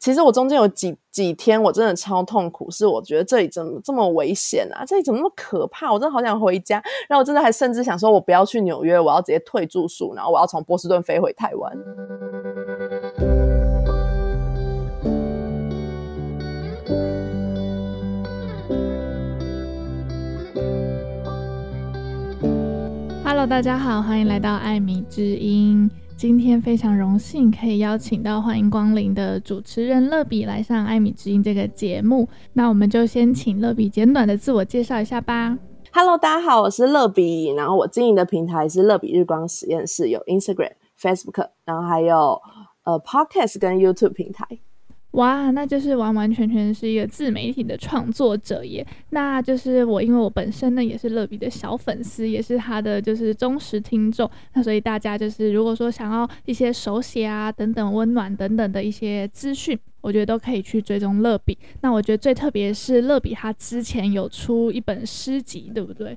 其实我中间有几几天我真的超痛苦，是我觉得这里怎么这么危险啊？这里怎么那么可怕？我真的好想回家。然后我真的还甚至想说，我不要去纽约，我要直接退住宿，然后我要从波士顿飞回台湾。Hello，大家好，欢迎来到艾米之音。今天非常荣幸可以邀请到欢迎光临的主持人乐比来上《艾米之音》这个节目。那我们就先请乐比简短的自我介绍一下吧。Hello，大家好，我是乐比。然后我经营的平台是乐比日光实验室，有 Instagram、Facebook，然后还有呃 Podcast 跟 YouTube 平台。哇，那就是完完全全是一个自媒体的创作者耶。那就是我，因为我本身呢也是乐比的小粉丝，也是他的就是忠实听众。那所以大家就是如果说想要一些手写啊等等温暖等等的一些资讯，我觉得都可以去追踪乐比。那我觉得最特别是乐比他之前有出一本诗集，对不对？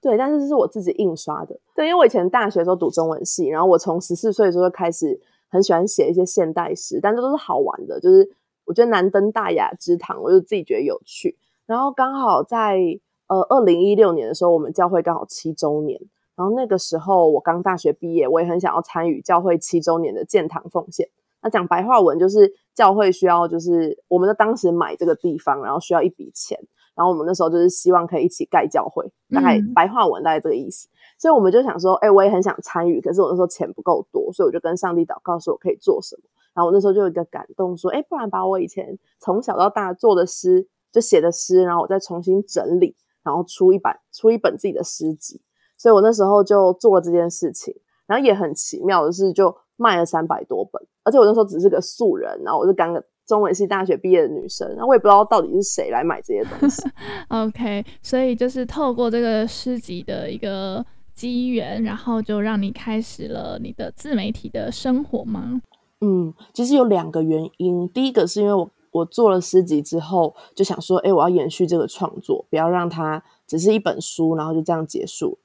对，但是是我自己印刷的。对，因为我以前大学的时候读中文系，然后我从十四岁的时候就开始。很喜欢写一些现代诗，但这都是好玩的，就是我觉得难登大雅之堂，我就自己觉得有趣。然后刚好在呃二零一六年的时候，我们教会刚好七周年，然后那个时候我刚大学毕业，我也很想要参与教会七周年的建堂奉献。那讲白话文就是教会需要，就是我们的当时买这个地方，然后需要一笔钱，然后我们那时候就是希望可以一起盖教会，大概白话文大概这个意思。嗯所以我们就想说，哎、我也很想参与，可是我那时候钱不够多，所以我就跟上帝祷告说，我可以做什么。然后我那时候就有一个感动，说，哎、不然把我以前从小到大做的诗，就写的诗，然后我再重新整理，然后出一版，出一本自己的诗集。所以我那时候就做了这件事情，然后也很奇妙的是，就卖了三百多本。而且我那时候只是个素人，然后我是刚个中文系大学毕业的女生，然后我也不知道到底是谁来买这些东西。OK，所以就是透过这个诗集的一个。机缘，然后就让你开始了你的自媒体的生活吗？嗯，其实有两个原因。第一个是因为我我做了诗集之后，就想说，哎，我要延续这个创作，不要让它只是一本书，然后就这样结束。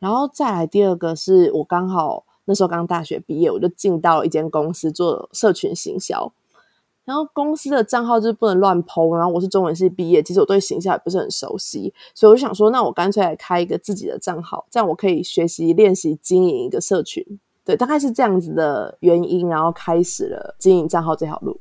然后再来第二个是我刚好那时候刚大学毕业，我就进到一间公司做社群行销。然后公司的账号就是不能乱 po，然后我是中文系毕业，其实我对形象也不是很熟悉，所以我就想说，那我干脆来开一个自己的账号，这样我可以学习练习经营一个社群，对，大概是这样子的原因，然后开始了经营账号这条路。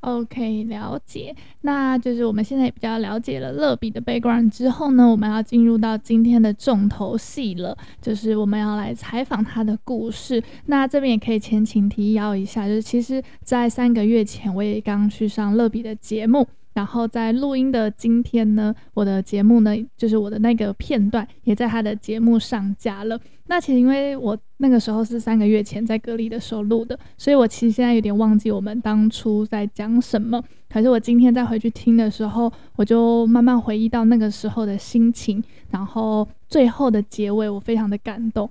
OK，了解。那就是我们现在也比较了解了乐比的 background 之后呢，我们要进入到今天的重头戏了，就是我们要来采访他的故事。那这边也可以前情提要一下，就是其实，在三个月前，我也刚去上乐比的节目。然后在录音的今天呢，我的节目呢，就是我的那个片段也在他的节目上架了。那其实因为我那个时候是三个月前在隔离的时候录的，所以我其实现在有点忘记我们当初在讲什么。可是我今天再回去听的时候，我就慢慢回忆到那个时候的心情。然后最后的结尾，我非常的感动，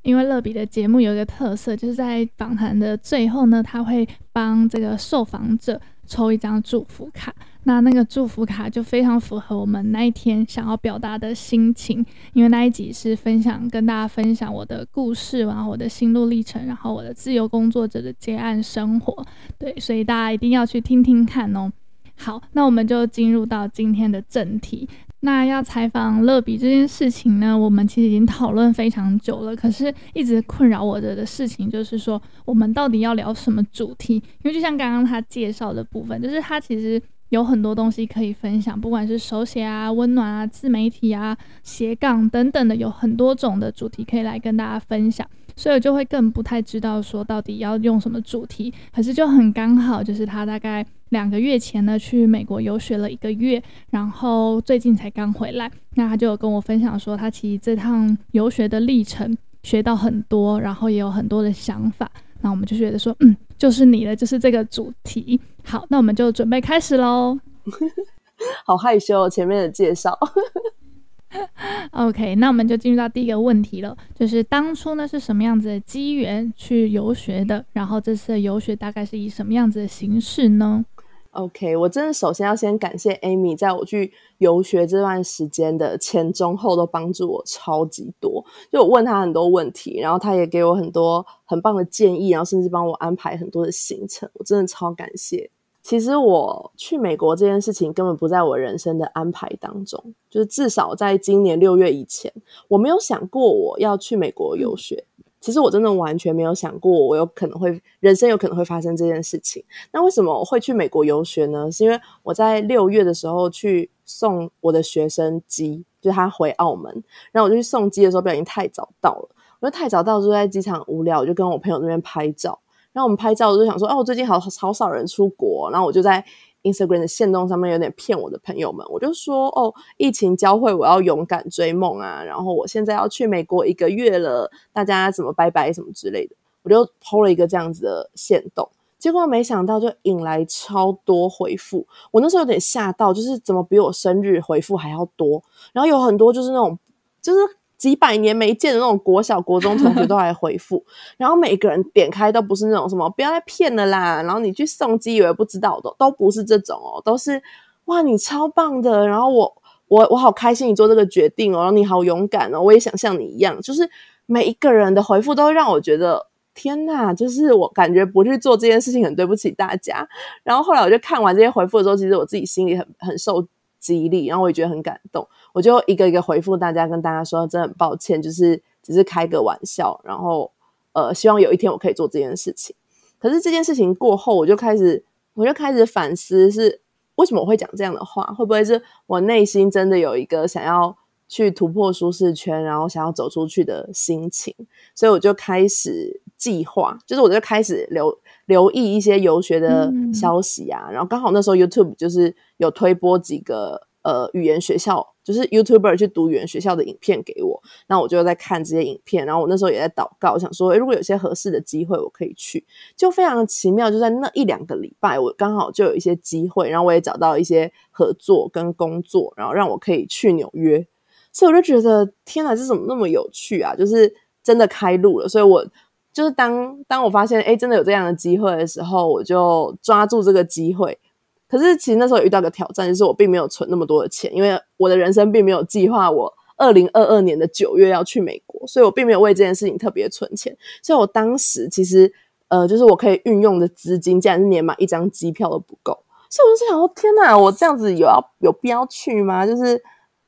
因为乐比的节目有一个特色，就是在访谈的最后呢，他会帮这个受访者抽一张祝福卡。那那个祝福卡就非常符合我们那一天想要表达的心情，因为那一集是分享跟大家分享我的故事，然后我的心路历程，然后我的自由工作者的结案生活，对，所以大家一定要去听听看哦。好，那我们就进入到今天的正题。那要采访乐比这件事情呢，我们其实已经讨论非常久了，可是一直困扰我的的事情就是说，我们到底要聊什么主题？因为就像刚刚他介绍的部分，就是他其实。有很多东西可以分享，不管是手写啊、温暖啊、自媒体啊、斜杠等等的，有很多种的主题可以来跟大家分享，所以我就会更不太知道说到底要用什么主题。可是就很刚好，就是他大概两个月前呢去美国游学了一个月，然后最近才刚回来，那他就有跟我分享说，他其实这趟游学的历程学到很多，然后也有很多的想法。那我们就觉得说，嗯，就是你的，就是这个主题。好，那我们就准备开始喽。好害羞哦，前面的介绍。OK，那我们就进入到第一个问题了，就是当初呢是什么样子的机缘去游学的？然后这次的游学大概是以什么样子的形式呢？OK，我真的首先要先感谢 Amy，在我去游学这段时间的前中后都帮助我超级多。就我问他很多问题，然后他也给我很多很棒的建议，然后甚至帮我安排很多的行程，我真的超感谢。其实我去美国这件事情根本不在我人生的安排当中，就是至少在今年六月以前，我没有想过我要去美国游学。其实我真的完全没有想过我有可能会人生有可能会发生这件事情。那为什么我会去美国游学呢？是因为我在六月的时候去送我的学生机，就是他回澳门，然后我就去送机的时候不小心太早到了，我就太早到，就在机场无聊，我就跟我朋友那边拍照。然后我们拍照，我就想说，哦，最近好好少人出国。然后我就在 Instagram 的限动上面有点骗我的朋友们，我就说，哦，疫情教会我要勇敢追梦啊。然后我现在要去美国一个月了，大家怎么拜拜什么之类的，我就 po 了一个这样子的限动。结果没想到就引来超多回复，我那时候有点吓到，就是怎么比我生日回复还要多。然后有很多就是那种，就是。几百年没见的那种国小、国中同学都来回复，然后每个人点开都不是那种什么不要再骗了啦，然后你去送机以为不知道的，都不是这种哦，都是哇你超棒的，然后我我我好开心你做这个决定哦，然后你好勇敢哦，我也想像你一样，就是每一个人的回复都会让我觉得天哪，就是我感觉不去做这件事情很对不起大家。然后后来我就看完这些回复的时候，其实我自己心里很很受激励，然后我也觉得很感动。我就一个一个回复大家，跟大家说，真的很抱歉，就是只是开个玩笑，然后呃，希望有一天我可以做这件事情。可是这件事情过后，我就开始，我就开始反思，是为什么我会讲这样的话？会不会是我内心真的有一个想要去突破舒适圈，然后想要走出去的心情？所以我就开始计划，就是我就开始留留意一些游学的消息啊，嗯、然后刚好那时候 YouTube 就是有推播几个。呃，语言学校就是 YouTuber 去读语言学校的影片给我，那我就在看这些影片，然后我那时候也在祷告，想说，诶，如果有些合适的机会，我可以去，就非常的奇妙，就在那一两个礼拜，我刚好就有一些机会，然后我也找到一些合作跟工作，然后让我可以去纽约，所以我就觉得，天哪，这怎么那么有趣啊？就是真的开路了，所以我就是当当我发现，诶，真的有这样的机会的时候，我就抓住这个机会。可是其实那时候遇到个挑战，就是我并没有存那么多的钱，因为我的人生并没有计划我二零二二年的九月要去美国，所以我并没有为这件事情特别存钱。所以我当时其实呃，就是我可以运用的资金，竟然是连买一张机票都不够。所以我就想说，天哪，我这样子有要有必要去吗？就是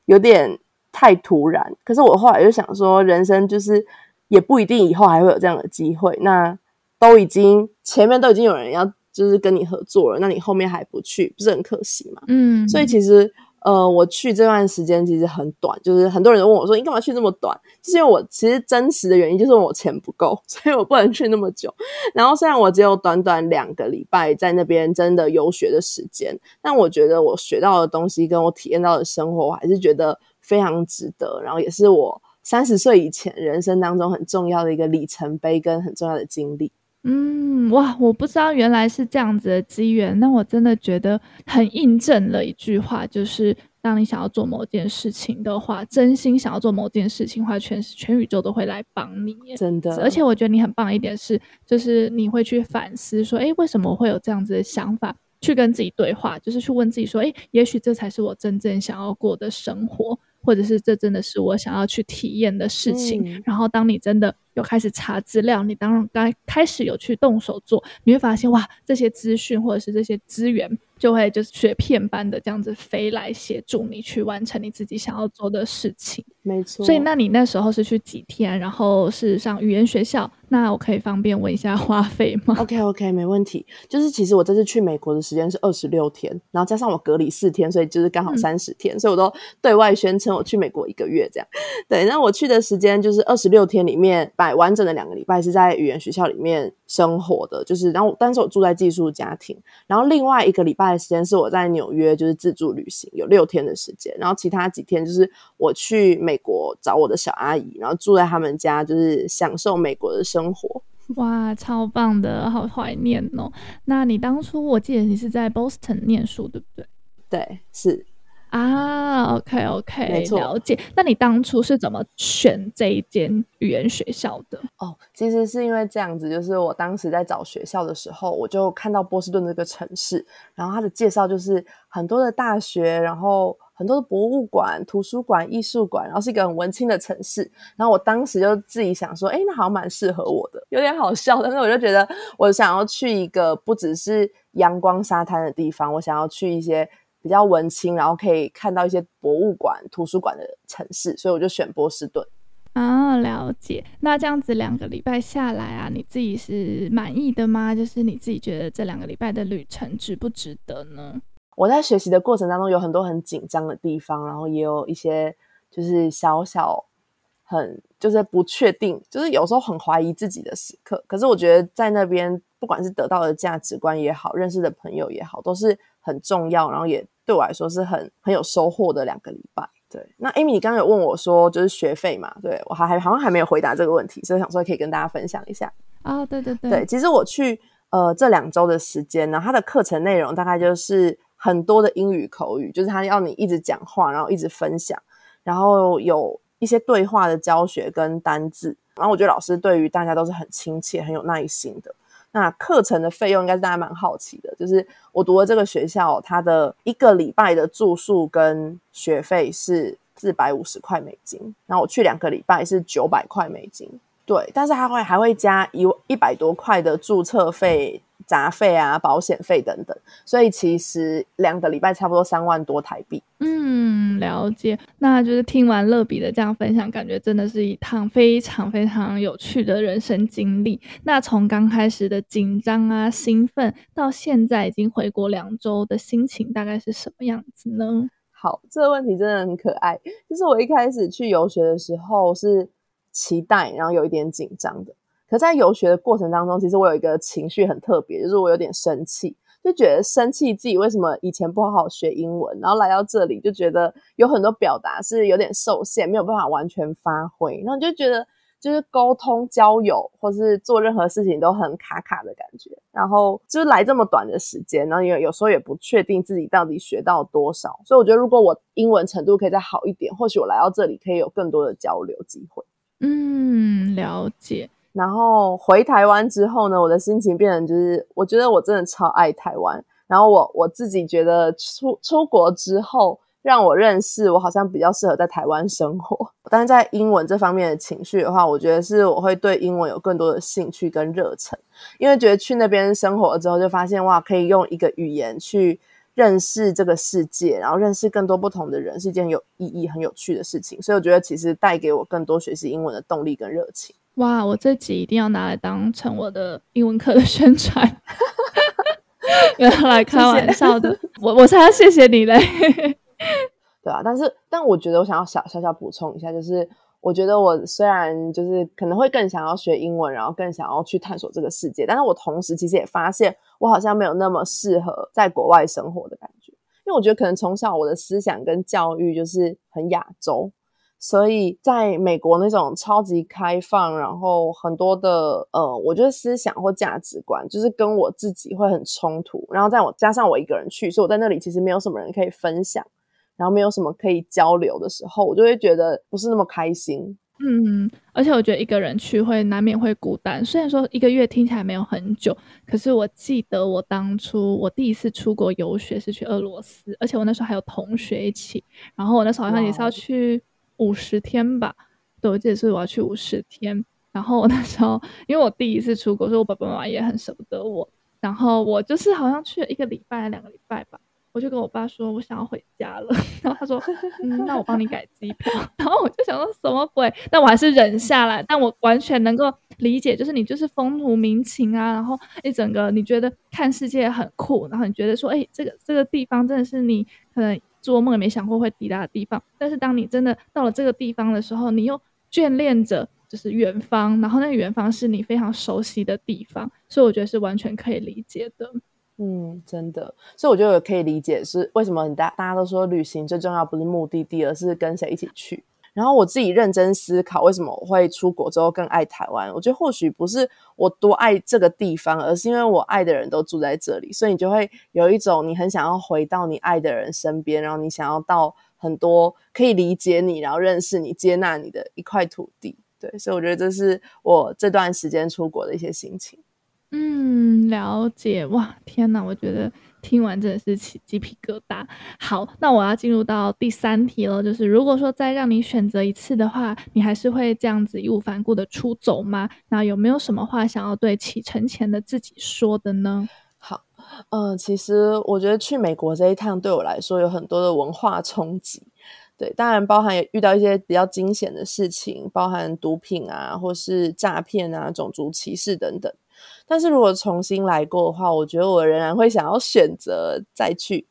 有点太突然。可是我后来就想说，人生就是也不一定以后还会有这样的机会。那都已经前面都已经有人要。就是跟你合作了，那你后面还不去，不是很可惜吗？嗯，所以其实呃，我去这段时间其实很短，就是很多人都问我说：“你干嘛去这么短？”就是因为我其实真实的原因就是我钱不够，所以我不能去那么久。然后虽然我只有短短两个礼拜在那边真的游学的时间，但我觉得我学到的东西跟我体验到的生活，我还是觉得非常值得。然后也是我三十岁以前人生当中很重要的一个里程碑跟很重要的经历。嗯，哇，我不知道原来是这样子的机缘，那我真的觉得很印证了一句话，就是当你想要做某件事情的话，真心想要做某件事情的话，全全宇宙都会来帮你。真的，而且我觉得你很棒一点是，就是你会去反思说，诶，为什么会有这样子的想法？去跟自己对话，就是去问自己说，诶，也许这才是我真正想要过的生活，或者是这真的是我想要去体验的事情。嗯，然后当你真的。有开始查资料，你当然该开始有去动手做，你会发现哇，这些资讯或者是这些资源就会就是雪片般的这样子飞来协助你去完成你自己想要做的事情。没错。所以那你那时候是去几天？然后是上语言学校？那我可以方便问一下花费吗？OK OK，没问题。就是其实我这次去美国的时间是二十六天，然后加上我隔离四天，所以就是刚好三十天，嗯，所以我都对外宣称我去美国一个月这样。对，那我去的时间就是二十六天里面。完整的两个礼拜是在语言学校里面生活的，就是然后，但是我住在寄宿家庭，然后另外一个礼拜的时间是我在纽约，就是自助旅行，有六天的时间，然后其他几天就是我去美国找我的小阿姨，然后住在他们家，就是享受美国的生活。哇，超棒的，好怀念哦！那你当初我记得你是在 Boston 念书，对不对？对，是。啊，OK OK，没错，了解。那你当初是怎么选这一间语言学校的？哦，其实是因为这样子，就是我当时在找学校的时候，我就看到波士顿这个城市，然后它的介绍就是很多的大学，然后。很多的博物馆、图书馆、艺术馆，然后是一个很文青的城市。然后我当时就自己想说，哎，那好像蛮适合我的，有点好笑。但是我就觉得，我想要去一个不只是阳光沙滩的地方，我想要去一些比较文青，然后可以看到一些博物馆、图书馆的城市，所以我就选波士顿。啊，了解。那这样子两个礼拜下来啊，你自己是满意的吗？就是你自己觉得这两个礼拜的旅程值不值得呢？我在学习的过程当中有很多很紧张的地方，然后也有一些就是小小很就是不确定，就是有时候很怀疑自己的时刻。可是我觉得在那边，不管是得到的价值观也好，认识的朋友也好，都是很重要，然后也对我来说是很很有收获的两个礼拜。对，那 Amy，你刚刚有问我说，就是学费嘛？对，我还还好像还没有回答这个问题，所以想说可以跟大家分享一下。啊、哦，对对对，对，其实我去呃这两周的时间呢，它的课程内容大概就是很多的英语口语，就是他要你一直讲话，然后一直分享，然后有一些对话的教学跟单字，然后我觉得老师对于大家都是很亲切、很有耐心的。那课程的费用应该是大家蛮好奇的，就是我读的这个学校，它的一个礼拜的住宿跟学费是四百五十块美金，然后我去两个礼拜是九百块美金，对，但是还会还会加一一百多块的注册费、杂费啊、保险费等等，所以其实两个礼拜差不多三万多台币。嗯，了解。那就是听完乐比的这样分享，感觉真的是一趟非常非常有趣的人生经历。那从刚开始的紧张啊、兴奋，到现在已经回国两周的心情，大概是什么样子呢？好，这个问题真的很可爱。就是我一开始去游学的时候是期待，然后有一点紧张的。可在游学的过程当中，其实我有一个情绪很特别，就是我有点生气，就觉得生气自己为什么以前不好好学英文，然后来到这里就觉得有很多表达是有点受限，没有办法完全发挥，然后就觉得就是沟通、交友或是做任何事情都很卡卡的感觉，然后就是来这么短的时间，然后也有时候也不确定自己到底学到多少，所以我觉得如果我英文程度可以再好一点，或许我来到这里可以有更多的交流机会。嗯，了解。然后回台湾之后呢，我的心情变成就是，我觉得我真的超爱台湾。然后我我自己觉得出出国之后，让我认识我好像比较适合在台湾生活。但是在英文这方面的情绪的话，我觉得是我会对英文有更多的兴趣跟热忱，因为觉得去那边生活了之后，就发现哇，可以用一个语言去认识这个世界，然后认识更多不同的人，是一件有意义、很有趣的事情。所以我觉得其实带给我更多学习英文的动力跟热情。哇，我这集一定要拿来当成我的英文课的宣传，原来开玩笑的，谢谢我我才要谢谢你嘞，对啊，但是但我觉得我想要小小小补充一下，就是我觉得我虽然就是可能会更想要学英文，然后更想要去探索这个世界，但是我同时其实也发现我好像没有那么适合在国外生活的感觉，因为我觉得可能从小我的思想跟教育就是很亚洲。所以，在美国那种超级开放，然后很多的呃，我觉得思想或价值观就是跟我自己会很冲突。然后在我加上我一个人去，所以我在那里其实没有什么人可以分享，然后没有什么可以交流的时候，我就会觉得不是那么开心。嗯，而且我觉得一个人去会难免会孤单。虽然说一个月听起来没有很久，可是我记得我当初我第一次出国游学是去俄罗斯，而且我那时候还有同学一起。然后我那时候好像也是要去。五十天吧，对，我记得是我要去五十天。然后我那时候，因为我第一次出国，所以我爸爸妈妈也很舍不得我。然后我就是好像去了一个礼拜、两个礼拜吧，我就跟我爸说，我想要回家了。然后他说，嗯，那我帮你改机票。然后我就想说，什么鬼？但我还是忍下来。但我完全能够理解，就是你就是风土民情啊，然后一整个你觉得看世界很酷，然后你觉得说，哎，这个这个地方真的是你可能。做梦也没想过会抵达的地方，但是当你真的到了这个地方的时候，你又眷恋着就是远方，然后那个远方是你非常熟悉的地方，所以我觉得是完全可以理解的。嗯，真的，所以我觉得可以理解是为什么大大家都说旅行最重要不是目的地，而是跟谁一起去。然后我自己认真思考，为什么我会出国之后更爱台湾？我觉得或许不是我多爱这个地方，而是因为我爱的人都住在这里，所以你就会有一种你很想要回到你爱的人身边，然后你想要到很多可以理解你，然后认识你、接纳你的一块土地。对，所以我觉得这是我这段时间出国的一些心情。嗯，了解。哇，天哪，我觉得。听完真的是起鸡皮疙瘩。好，那我要进入到第三题了，就是如果说再让你选择一次的话，你还是会这样子义无反顾的出走吗？那有没有什么话想要对启程前的自己说的呢？好，嗯、呃，其实我觉得去美国这一趟对我来说有很多的文化冲击。对，当然包含也遇到一些比较惊险的事情，包含毒品啊，或是诈骗啊、种族歧视等等。但是如果重新来过的话，我觉得我仍然会想要选择再去，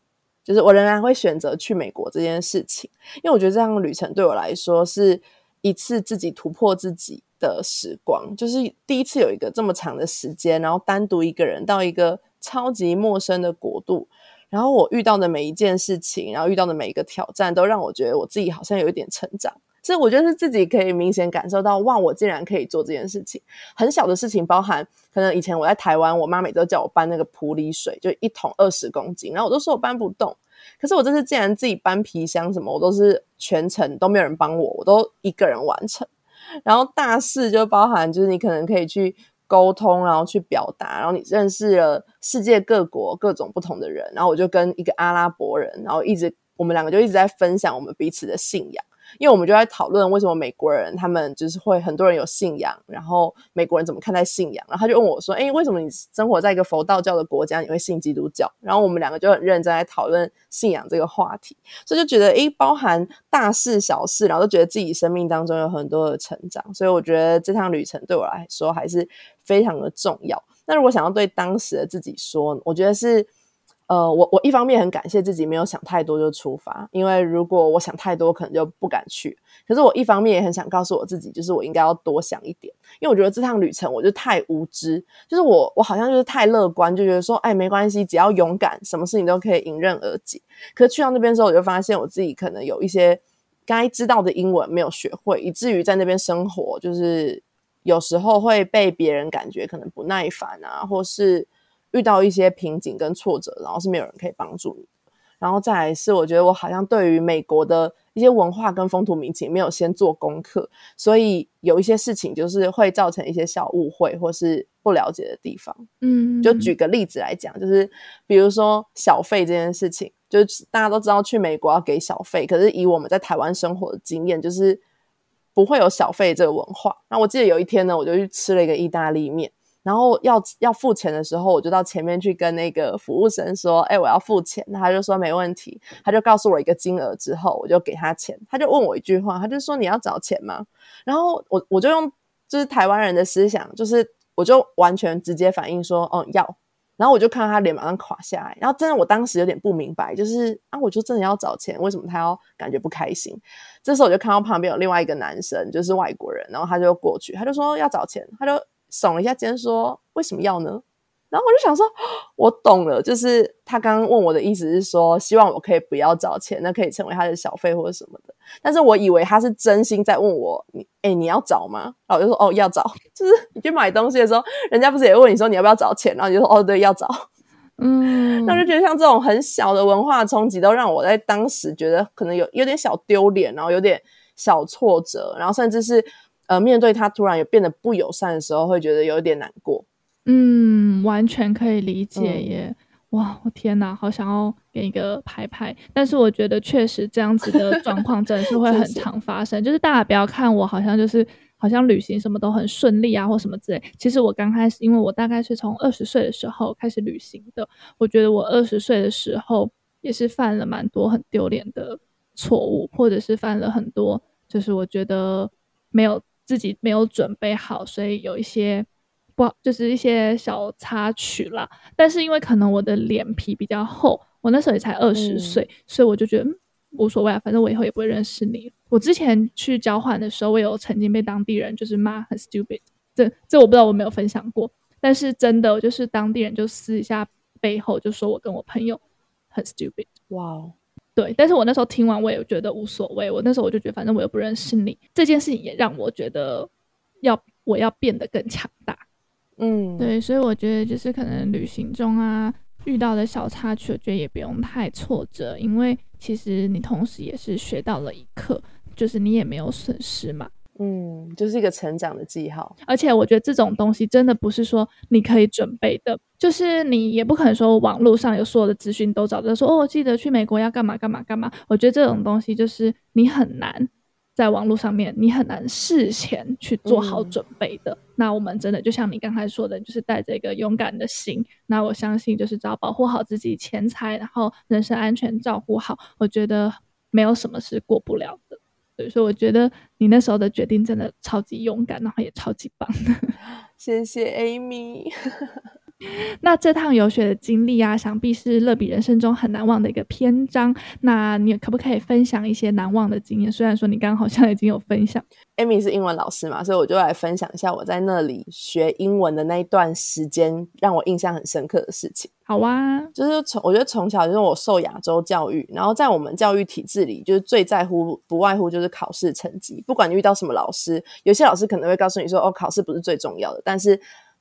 就是我仍然会选择去美国这件事情，因为我觉得这样的旅程对我来说是一次自己突破自己的时光，就是第一次有一个这么长的时间，然后单独一个人到一个超级陌生的国度。然后我遇到的每一件事情，然后遇到的每一个挑战，都让我觉得我自己好像有一点成长。所以我觉得是自己可以明显感受到，哇，我竟然可以做这件事情。很小的事情，包含可能以前我在台湾，我妈每周叫我搬那个普洱水，就一桶二十公斤，然后我都说我搬不动。可是我这次竟然自己搬皮箱什么，我都是全程都没有人帮我，我都一个人完成。然后大事就包含，就是你可能可以去。沟通，然后去表达，然后你认识了世界各国各种不同的人，然后我就跟一个阿拉伯人，然后一直我们两个就一直在分享我们彼此的信仰。因为我们就在讨论为什么美国人他们就是会很多人有信仰，然后美国人怎么看待信仰，然后他就问我说：“诶，为什么你生活在一个佛道教的国家，你会信基督教？”然后我们两个就很认真在讨论信仰这个话题，所以就觉得诶，包含大事小事，然后都觉得自己生命当中有很多的成长，所以我觉得这趟旅程对我来说还是非常的重要。那如果想要对当时的自己说，我觉得是。呃，我我一方面很感谢自己没有想太多就出发，因为如果我想太多，可能就不敢去。可是我一方面也很想告诉我自己，就是我应该要多想一点，因为我觉得这趟旅程我就太无知，就是我我好像就是太乐观，就觉得说，哎，没关系，只要勇敢，什么事情都可以迎刃而解。可是去到那边之后，我就发现我自己可能有一些该知道的英文没有学会，以至于在那边生活，就是有时候会被别人感觉可能不耐烦啊，或是。遇到一些瓶颈跟挫折，然后是没有人可以帮助你。然后再来是，我觉得我好像对于美国的一些文化跟风土民情没有先做功课，所以有一些事情就是会造成一些小误会或是不了解的地方。嗯，就举个例子来讲，就是比如说小费这件事情，就是大家都知道去美国要给小费，可是以我们在台湾生活的经验，就是不会有小费这个文化。那我记得有一天呢，我就去吃了一个意大利面。然后要要付钱的时候，我就到前面去跟那个服务生说：“哎，我要付钱。”他就说没问题，他就告诉我一个金额之后，我就给他钱。他就问我一句话，他就说：“你要找钱吗？”然后我我就用就是台湾人的思想，就是我就完全直接反应说：“哦，要。”然后我就看到他脸马上垮下来。然后真的，我当时有点不明白，就是啊，我就真的要找钱，为什么他要感觉不开心？这时候我就看到旁边有另外一个男生，就是外国人，然后他就过去，他就说要找钱，他就。耸了一下肩，说：“为什么要呢？”然后我就想说：“我懂了，就是他刚刚问我的意思是说，希望我可以不要找钱，那可以成为他的小费或者什么的。但是我以为他是真心在问我，你哎，你要找吗？然后我就说：哦，要找。就是你去买东西的时候，人家不是也问你说你要不要找钱？然后你就说：哦，对，要找。嗯，那我就觉得像这种很小的文化冲击，都让我在当时觉得可能有有点小丢脸，然后有点小挫折，然后甚至是。呃，面对他突然也变得不友善的时候，会觉得有一点难过。嗯，完全可以理解耶。嗯、哇，我天哪，好想要给一个拍拍。但是我觉得确实这样子的 状况真的是会很常发生。就是大家不要看我好像就是好像旅行什么都很顺利啊，或什么之类。其实我刚开始，因为我大概是从二十岁的时候开始旅行的。我觉得我二十岁的时候也是犯了蛮多很丢脸的错误，或者是犯了很多就是我觉得没有。自己没有准备好，所以有一些不好，就是一些小插曲啦。但是因为可能我的脸皮比较厚，我那时候也才二十岁，嗯、所以我就觉得、嗯、无所谓啊，反正我以后也不会认识你。我之前去交换的时候，我有曾经被当地人就是骂很 stupid，这这我不知道我没有分享过，但是真的就是当地人就私一下背后就说我跟我朋友很 stupid。哇。对，但是我那时候听完，我也觉得无所谓。我那时候我就觉得，反正我又不认识你，这件事情也让我觉得要我要变得更强大。嗯，对，所以我觉得就是可能旅行中啊遇到的小插曲，我觉得也不用太挫折，因为其实你同时也是学到了一课，就是你也没有损失嘛。嗯，就是一个成长的记号。而且我觉得这种东西真的不是说你可以准备的，就是你也不可能说网络上有所有的资讯都找得说哦，我记得去美国要干嘛干嘛干嘛。我觉得这种东西就是你很难在网络上面，你很难事前去做好准备的。嗯、那我们真的就像你刚才说的，就是带着一个勇敢的心。那我相信，就是只要保护好自己钱财，然后人身安全照顾好，我觉得没有什么是过不了所以说我觉得你那时候的决定真的超级勇敢，然后也超级棒的。谢谢 Amy。那这趟游学的经历啊，想必是乐比人生中很难忘的一个篇章。那你可不可以分享一些难忘的经验？虽然说你刚刚好像已经有分享，Amy 是英文老师嘛，所以我就来分享一下我在那里学英文的那一段时间，让我印象很深刻的事情。好啊，就是从我觉得从小就是我受亚洲教育，然后在我们教育体制里，就是最在乎不外乎就是考试成绩。不管你遇到什么老师，有些老师可能会告诉你说：“哦，考试不是最重要的。”但是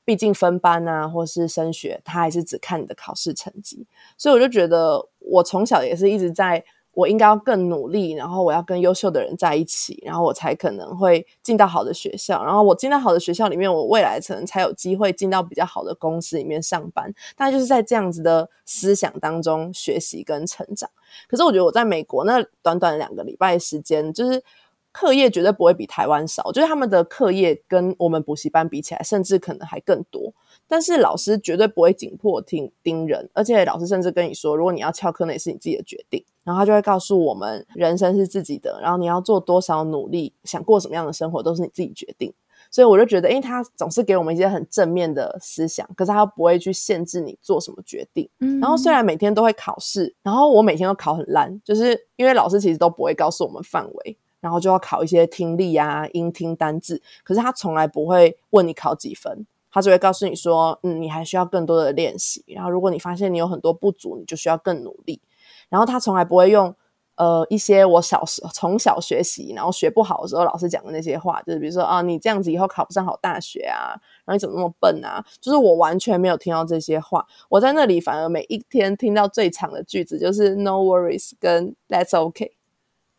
毕竟分班啊，或是升学，他还是只看你的考试成绩。所以我就觉得，我从小也是一直在，我应该要更努力，然后我要跟优秀的人在一起，然后我才可能会进到好的学校。然后我进到好的学校里面，我未来可能才有机会进到比较好的公司里面上班。大概就是在这样子的思想当中学习跟成长。可是我觉得我在美国那短短两个礼拜时间，就是。课业绝对不会比台湾少，就是他们的课业跟我们补习班比起来，甚至可能还更多。但是老师绝对不会紧迫盯盯人，而且老师甚至跟你说，如果你要翘课，那也是你自己的决定。然后他就会告诉我们，人生是自己的，然后你要做多少努力，想过什么样的生活，都是你自己决定。所以我就觉得，因为他总是给我们一些很正面的思想，可是他又不会去限制你做什么决定。嗯。然后虽然每天都会考试，然后我每天都考很烂，就是因为老师其实都不会告诉我们范围。然后就要考一些听力啊、英听单字，可是他从来不会问你考几分，他只会告诉你说，嗯，你还需要更多的练习。然后如果你发现你有很多不足，你就需要更努力。然后他从来不会用呃一些我小时从小学习然后学不好的时候老师讲的那些话，就是比如说啊，你这样子以后考不上好大学啊，然后你怎么那么笨啊？就是我完全没有听到这些话。我在那里反而每一天听到最长的句子就是 No worries 跟 That's okay。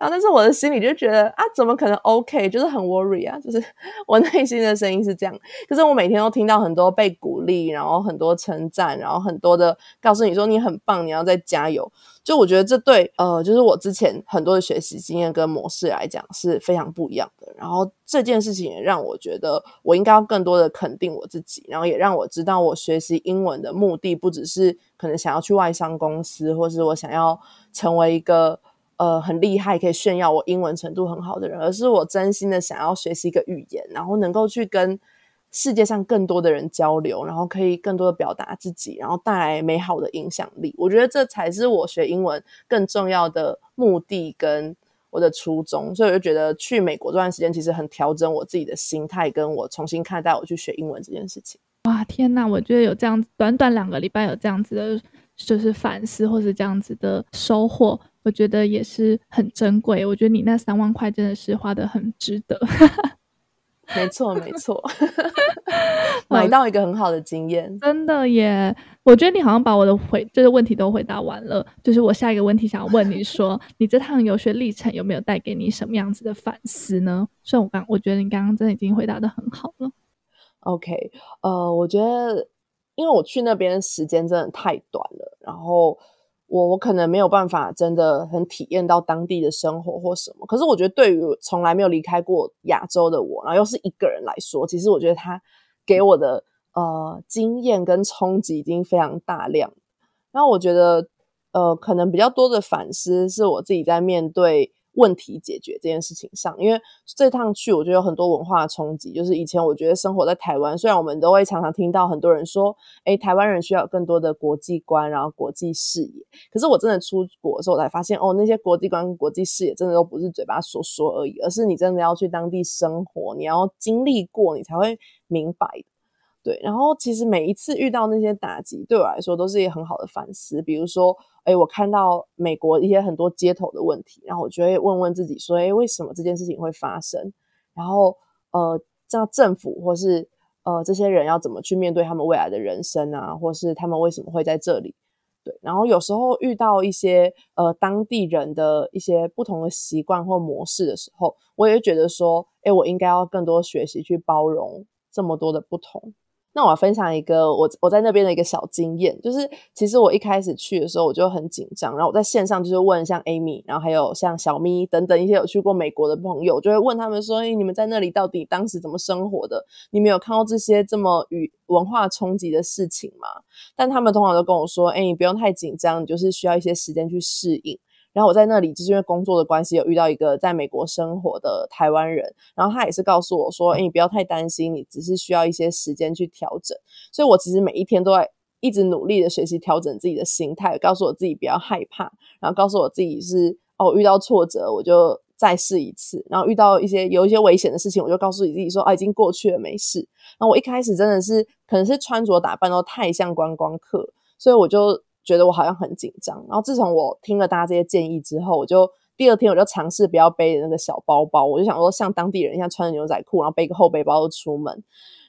然后，但是我的心里就觉得啊，怎么可能 OK？就是很 worry 啊，就是 我内心的声音是这样。可是我每天都听到很多被鼓励，然后很多称赞，然后很多的告诉你说你很棒，你要再加油。就我觉得这对呃，就是我之前很多的学习经验跟模式来讲是非常不一样的。然后这件事情也让我觉得我应该要更多的肯定我自己，然后也让我知道我学习英文的目的不只是可能想要去外商公司，或是我想要成为一个。呃，很厉害，可以炫耀我英文程度很好的人，而是我真心的想要学习一个语言，然后能够去跟世界上更多的人交流，然后可以更多的表达自己，然后带来美好的影响力。我觉得这才是我学英文更重要的目的跟我的初衷。所以我就觉得去美国这段时间其实很调整我自己的心态，跟我重新看待我去学英文这件事情。哇，天哪！我觉得有这样子短短两个礼拜有这样子的，就是反思或是这样子的收获。我觉得也是很珍贵。我觉得你那三万块真的是花的很值得。没错，没错，买到一个很好的经验，真的耶！我觉得你好像把我的回这个问题都回答完了。就是我下一个问题想要问你说，你这趟游学历程有没有带给你什么样子的反思呢？虽然我刚，我觉得你刚刚真的已经回答的很好了。OK，呃，我觉得因为我去那边时间真的太短了，然后。我我可能没有办法真的很体验到当地的生活或什么，可是我觉得对于从来没有离开过亚洲的我，然后又是一个人来说，其实我觉得他给我的呃经验跟冲击已经非常大量。然后我觉得呃可能比较多的反思是我自己在面对。问题解决这件事情上，因为这趟去，我觉得有很多文化冲击。就是以前我觉得生活在台湾，虽然我们都会常常听到很多人说，诶，台湾人需要更多的国际观，然后国际视野。可是我真的出国的时候，我才发现，哦，那些国际观、国际视野真的都不是嘴巴说说而已，而是你真的要去当地生活，你要经历过，你才会明白的。对，然后其实每一次遇到那些打击，对我来说都是一个很好的反思。比如说，诶，我看到美国一些很多街头的问题，然后我就会问问自己说，诶，为什么这件事情会发生？然后，呃，这样政府或是呃这些人要怎么去面对他们未来的人生啊？或是他们为什么会在这里？对，然后有时候遇到一些呃当地人的一些不同的习惯或模式的时候，我也觉得说，哎，我应该要更多学习去包容这么多的不同。那我要分享一个我我在那边的一个小经验，就是其实我一开始去的时候我就很紧张，然后我在线上就是问像 Amy，然后还有像小咪等等一些有去过美国的朋友，就会问他们说：“哎，你们在那里到底当时怎么生活的？你们有看到这些这么与文化冲击的事情吗？”但他们通常都跟我说：“哎，你不用太紧张，你就是需要一些时间去适应。”然后我在那里就是因为工作的关系，有遇到一个在美国生活的台湾人，然后他也是告诉我说：“诶，你不要太担心，你只是需要一些时间去调整。”所以，我其实每一天都在一直努力的学习调整自己的心态，告诉我自己不要害怕，然后告诉我自己是哦，遇到挫折我就再试一次，然后遇到一些有一些危险的事情，我就告诉你自己说：“啊，已经过去了，没事。”然后我一开始真的是可能是穿着打扮都太像观光客，所以我就。觉得我好像很紧张，然后自从我听了大家这些建议之后，我就第二天我就尝试不要背那个小包包，我就想说像当地人一样穿着牛仔裤，然后背个厚背包出门，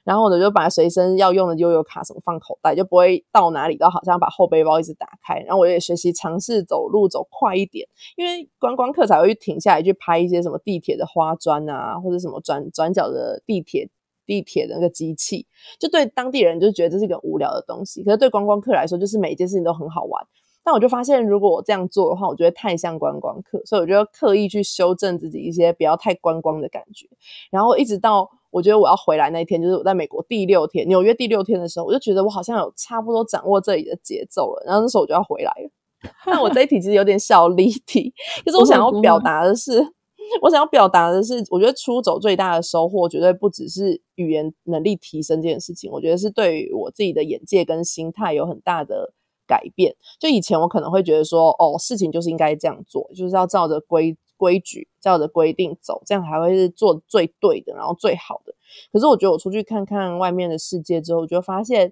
然后我就把随身要用的悠游卡什么放口袋，就不会到哪里都好像把后背包一直打开。然后我也学习尝试走路走快一点，因为观光客才会停下来去拍一些什么地铁的花砖啊，或者什么转转角的地铁。地铁的那个机器，就对当地人就觉得这是一个无聊的东西，可是对观光客来说，就是每一件事情都很好玩。但我就发现，如果我这样做的话，我觉得太像观光客，所以我就刻意去修正自己一些不要太观光的感觉。然后一直到我觉得我要回来那一天，就是我在美国第六天，纽约第六天的时候，我就觉得我好像有差不多掌握这里的节奏了。然后那时候我就要回来了。那我这一题其实有点小离题，就是我想要表达的是。我想要表达的是，我觉得出走最大的收获，绝对不只是语言能力提升这件事情。我觉得是对于我自己的眼界跟心态有很大的改变。就以前我可能会觉得说，哦，事情就是应该这样做，就是要照着规规矩、照着规定走，这样还会是做最对的，然后最好的。可是我觉得我出去看看外面的世界之后，我就发现，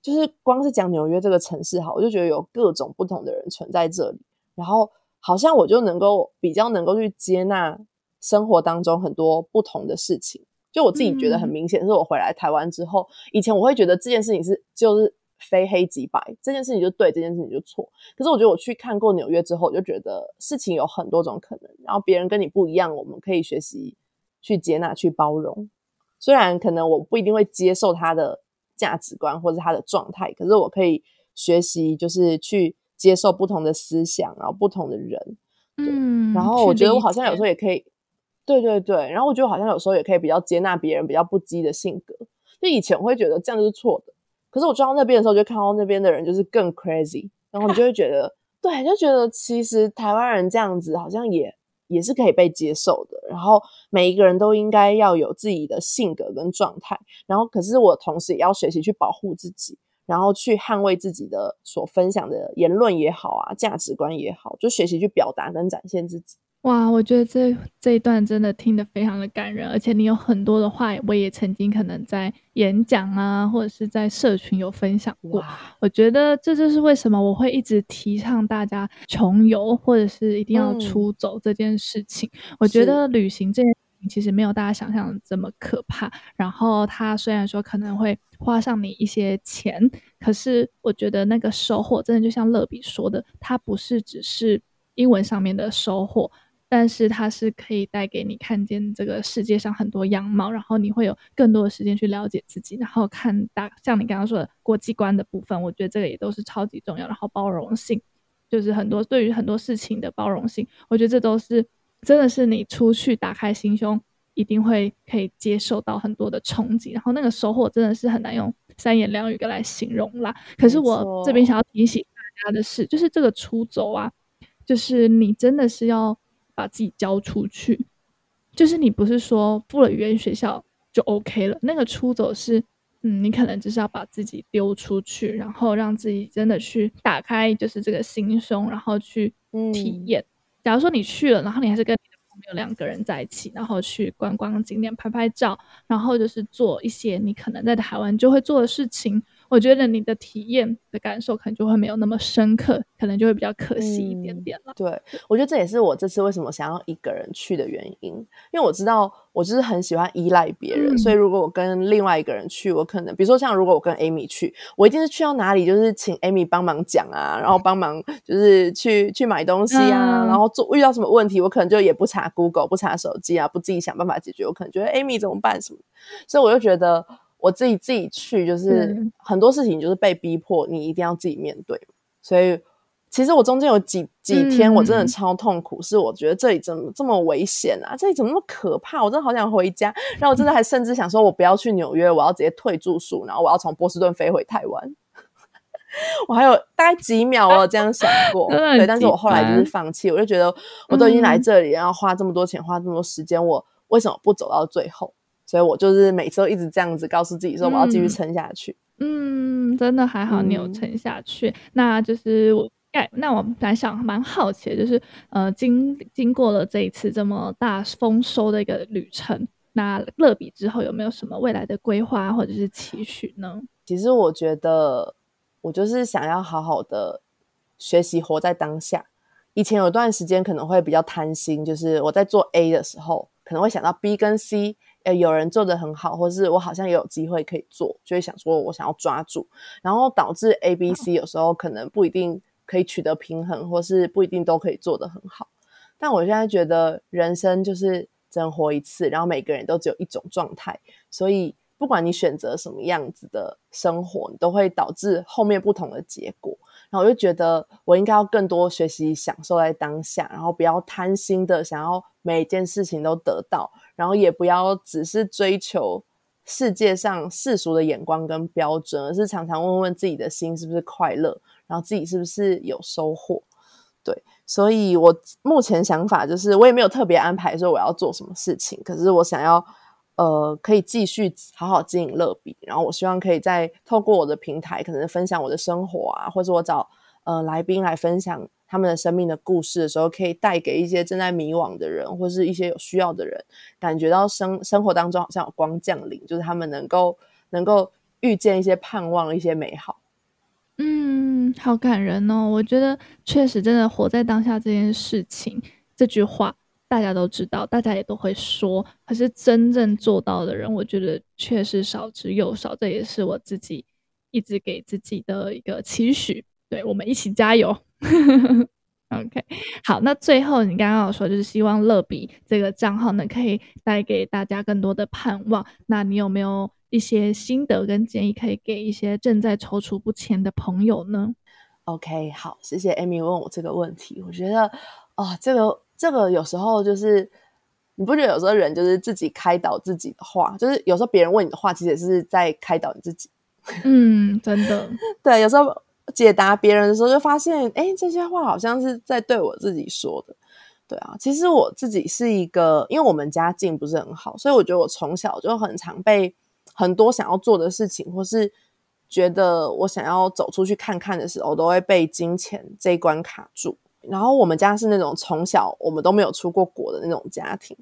就是光是讲纽约这个城市好，我就觉得有各种不同的人存在这里，然后。好像我就能够比较能够去接纳生活当中很多不同的事情，就我自己觉得很明显，是我回来台湾之后，以前我会觉得这件事情是就是非黑即白，这件事情就对，这件事情就错。可是我觉得我去看过纽约之后，我就觉得事情有很多种可能，然后别人跟你不一样，我们可以学习去接纳、去包容。虽然可能我不一定会接受他的价值观或者他的状态，可是我可以学习，就是去。接受不同的思想，然后不同的人，对，嗯，然后我觉得我好像有时候也可以，对对对，然后我觉得好像有时候也可以比较接纳别人比较不羁的性格。就以前我会觉得这样就是错的，可是我转到那边的时候，就看到那边的人就是更 crazy，然后你就会觉得，对，就觉得其实台湾人这样子好像也也是可以被接受的。然后每一个人都应该要有自己的性格跟状态，然后可是我同时也要学习去保护自己。然后去捍卫自己的所分享的言论也好啊，价值观也好，就学习去表达跟展现自己。哇，我觉得这这一段真的听得非常的感人，而且你有很多的话，我也曾经可能在演讲啊，或者是在社群有分享过。我觉得这就是为什么我会一直提倡大家穷游，或者是一定要出走这件事情。嗯、我觉得旅行这件。其实没有大家想象的这么可怕。然后它虽然说可能会花上你一些钱，可是我觉得那个收获真的就像乐比说的，它不是只是英文上面的收获，但是它是可以带给你看见这个世界上很多样貌，然后你会有更多的时间去了解自己，然后看大像你刚刚说的国际观的部分，我觉得这个也都是超级重要。然后包容性，就是很多对于很多事情的包容性，我觉得这都是。真的是你出去打开心胸，一定会可以接受到很多的冲击，然后那个收获真的是很难用三言两语来形容啦。可是我这边想要提醒大家的是，就是这个出走啊，就是你真的是要把自己交出去，就是你不是说付了语言学校就 OK 了，那个出走是，嗯，你可能就是要把自己丢出去，然后让自己真的去打开，就是这个心胸，然后去体验。嗯假如说你去了，然后你还是跟你的朋友两个人在一起，然后去观光景点拍拍照，然后就是做一些你可能在台湾就会做的事情，我觉得你的体验的感受可能就会没有那么深刻，可能就会比较可惜一点点了。嗯、对，我觉得这也是我这次为什么想要一个人去的原因，因为我知道我就是很喜欢依赖别人，嗯、所以如果我跟另外一个人去，我可能比如说像如果我跟 Amy 去，我一定是去到哪里就是请 Amy 帮忙讲啊，然后帮忙就是去去买东西啊，嗯、然后做遇到什么问题，我可能就也不查 Google，不查手机啊，不自己想办法解决，我可能觉得 Amy 怎么办什么，所以我就觉得。我自己自己去，就是很多事情就是被逼迫，你一定要自己面对。嗯、所以，其实我中间有几几天我真的超痛苦，嗯、是我觉得这里怎么这么危险啊？这里怎么那么可怕？我真的好想回家。然后我真的还甚至想说，我不要去纽约，我要直接退住宿，然后我要从波士顿飞回台湾。我还有大概几秒我有这样想过，对，但是我后来就是放弃，我就觉得我都已经来这里，然后花这么多钱，花这么多时间，我为什么不走到最后？所以我就是每次都一直这样子告诉自己说，我要继续撑下去。嗯，真的还好你有撑下去。嗯、那就是我，哎，那我本来想蛮好奇的，就是呃，经经过了这一次这么大丰收的一个旅程，那乐比之后有没有什么未来的规划或者是期许呢？其实我觉得，我就是想要好好的学习活在当下。以前有段时间可能会比较贪心，就是我在做 A 的时候，可能会想到 B 跟 C。诶，有人做的很好，或是我好像也有机会可以做，就会想说我想要抓住，然后导致 A、B、C 有时候可能不一定可以取得平衡，或是不一定都可以做得很好。但我现在觉得人生就是只能活一次，然后每个人都只有一种状态，所以不管你选择什么样子的生活，你都会导致后面不同的结果。然后我就觉得我应该要更多学习享受在当下，然后不要贪心的想要每一件事情都得到。然后也不要只是追求世界上世俗的眼光跟标准，而是常常问问自己的心是不是快乐，然后自己是不是有收获。对，所以我目前想法就是，我也没有特别安排说我要做什么事情，可是我想要呃，可以继续好好经营乐比，然后我希望可以再透过我的平台，可能分享我的生活啊，或者我找呃来宾来分享。他们的生命的故事的时候，可以带给一些正在迷惘的人，或是一些有需要的人，感觉到生生活当中好像有光降临，就是他们能够能够遇见一些盼望，一些美好。嗯，好感人哦！我觉得确实真的活在当下这件事情，这句话大家都知道，大家也都会说，可是真正做到的人，我觉得确实少之又少。这也是我自己一直给自己的一个期许。对，我们一起加油。OK，好，那最后你刚刚有说，就是希望乐比这个账号呢，可以带给大家更多的盼望。那你有没有一些心得跟建议，可以给一些正在踌躇不前的朋友呢？OK，好，谢谢 Amy 问我这个问题。我觉得，哦，这个这个有时候就是，你不觉得有时候人就是自己开导自己的话，就是有时候别人问你的话，其实也是在开导你自己。嗯，真的，对，有时候。解答别人的时候，就发现，哎，这些话好像是在对我自己说的。对啊，其实我自己是一个，因为我们家境不是很好，所以我觉得我从小就很常被很多想要做的事情，或是觉得我想要走出去看看的时候，都会被金钱这一关卡住。然后我们家是那种从小我们都没有出过国的那种家庭。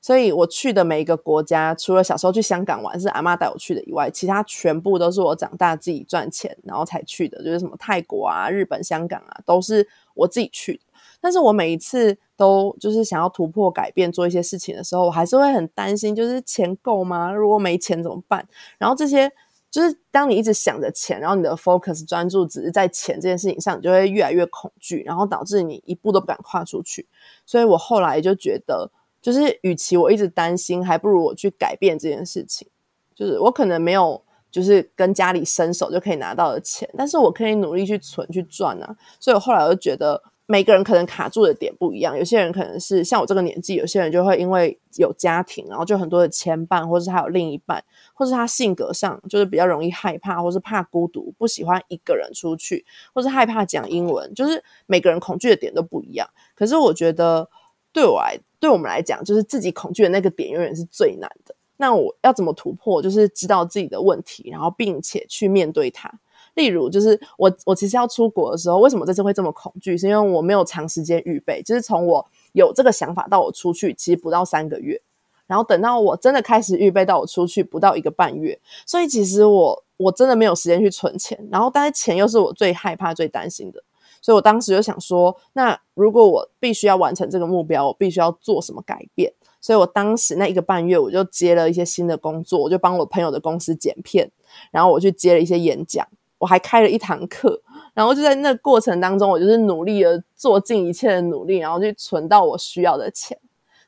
所以我去的每一个国家，除了小时候去香港玩是阿妈带我去的以外，其他全部都是我长大自己赚钱然后才去的，就是什么泰国啊、日本、香港啊，都是我自己去的。但是我每一次都就是想要突破、改变、做一些事情的时候，我还是会很担心，就是钱够吗？如果没钱怎么办？然后这些就是当你一直想着钱，然后你的 focus 专注只是在钱这件事情上，你就会越来越恐惧，然后导致你一步都不敢跨出去。所以我后来就觉得。就是，与其我一直担心，还不如我去改变这件事情。就是我可能没有，就是跟家里伸手就可以拿到的钱，但是我可以努力去存、去赚啊。所以我后来我就觉得，每个人可能卡住的点不一样。有些人可能是像我这个年纪，有些人就会因为有家庭，然后就很多的牵绊，或是他有另一半，或是他性格上就是比较容易害怕，或是怕孤独，不喜欢一个人出去，或是害怕讲英文。就是每个人恐惧的点都不一样。可是我觉得。对我来，对我们来讲，就是自己恐惧的那个点永远是最难的。那我要怎么突破？就是知道自己的问题，然后并且去面对它。例如，就是我我其实要出国的时候，为什么这次会这么恐惧？是因为我没有长时间预备。就是从我有这个想法到我出去，其实不到三个月。然后等到我真的开始预备到我出去不到一个半月，所以其实我我真的没有时间去存钱，然后但是钱又是我最害怕、最担心的，所以我当时就想说，那如果我必须要完成这个目标，我必须要做什么改变？所以我当时那一个半月，我就接了一些新的工作，我就帮我朋友的公司剪片，然后我去接了一些演讲，我还开了一堂课，然后就在那过程当中，我就是努力的做尽一切的努力，然后去存到我需要的钱。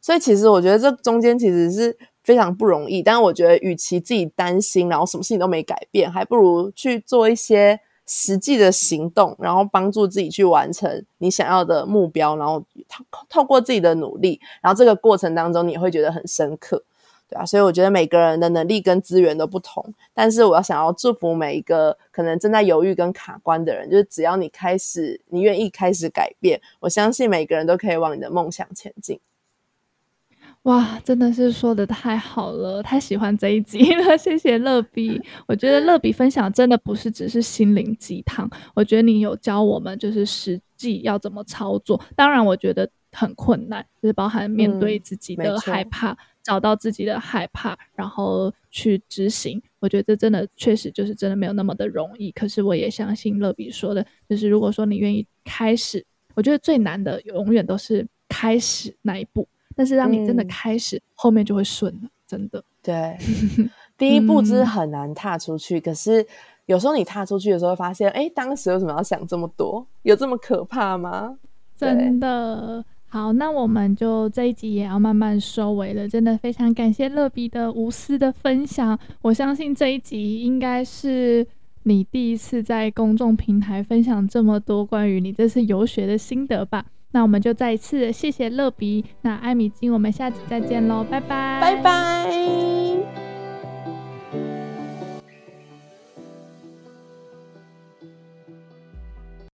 所以其实我觉得这中间其实是非常不容易，但是我觉得与其自己担心，然后什么事情都没改变，还不如去做一些。实际的行动，然后帮助自己去完成你想要的目标，然后透透过自己的努力，然后这个过程当中你会觉得很深刻，对啊，所以我觉得每个人的能力跟资源都不同，但是我要想要祝福每一个可能正在犹豫跟卡关的人，就是只要你开始，你愿意开始改变，我相信每个人都可以往你的梦想前进。哇，真的是说的太好了，太喜欢这一集了，谢谢乐比。我觉得乐比分享真的不是只是心灵鸡汤，我觉得你有教我们就是实际要怎么操作。当然，我觉得很困难，就是包含面对自己的害怕，嗯、找到自己的害怕，然后去执行。我觉得这真的确实就是真的没有那么的容易。可是我也相信乐比说的，就是如果说你愿意开始，我觉得最难的永远都是开始那一步。但是当你真的开始，嗯、后面就会顺了，真的。对，第一步就是很难踏出去。嗯、可是有时候你踏出去的时候，发现，哎，当时为什么要想这么多？有这么可怕吗？真的。好，那我们就这一集也要慢慢收尾了。真的非常感谢乐比的无私的分享。我相信这一集应该是你第一次在公众平台分享这么多关于你这次游学的心得吧。那我们就再一次谢谢乐比，那艾米金，我们下集再见喽，拜拜，拜拜。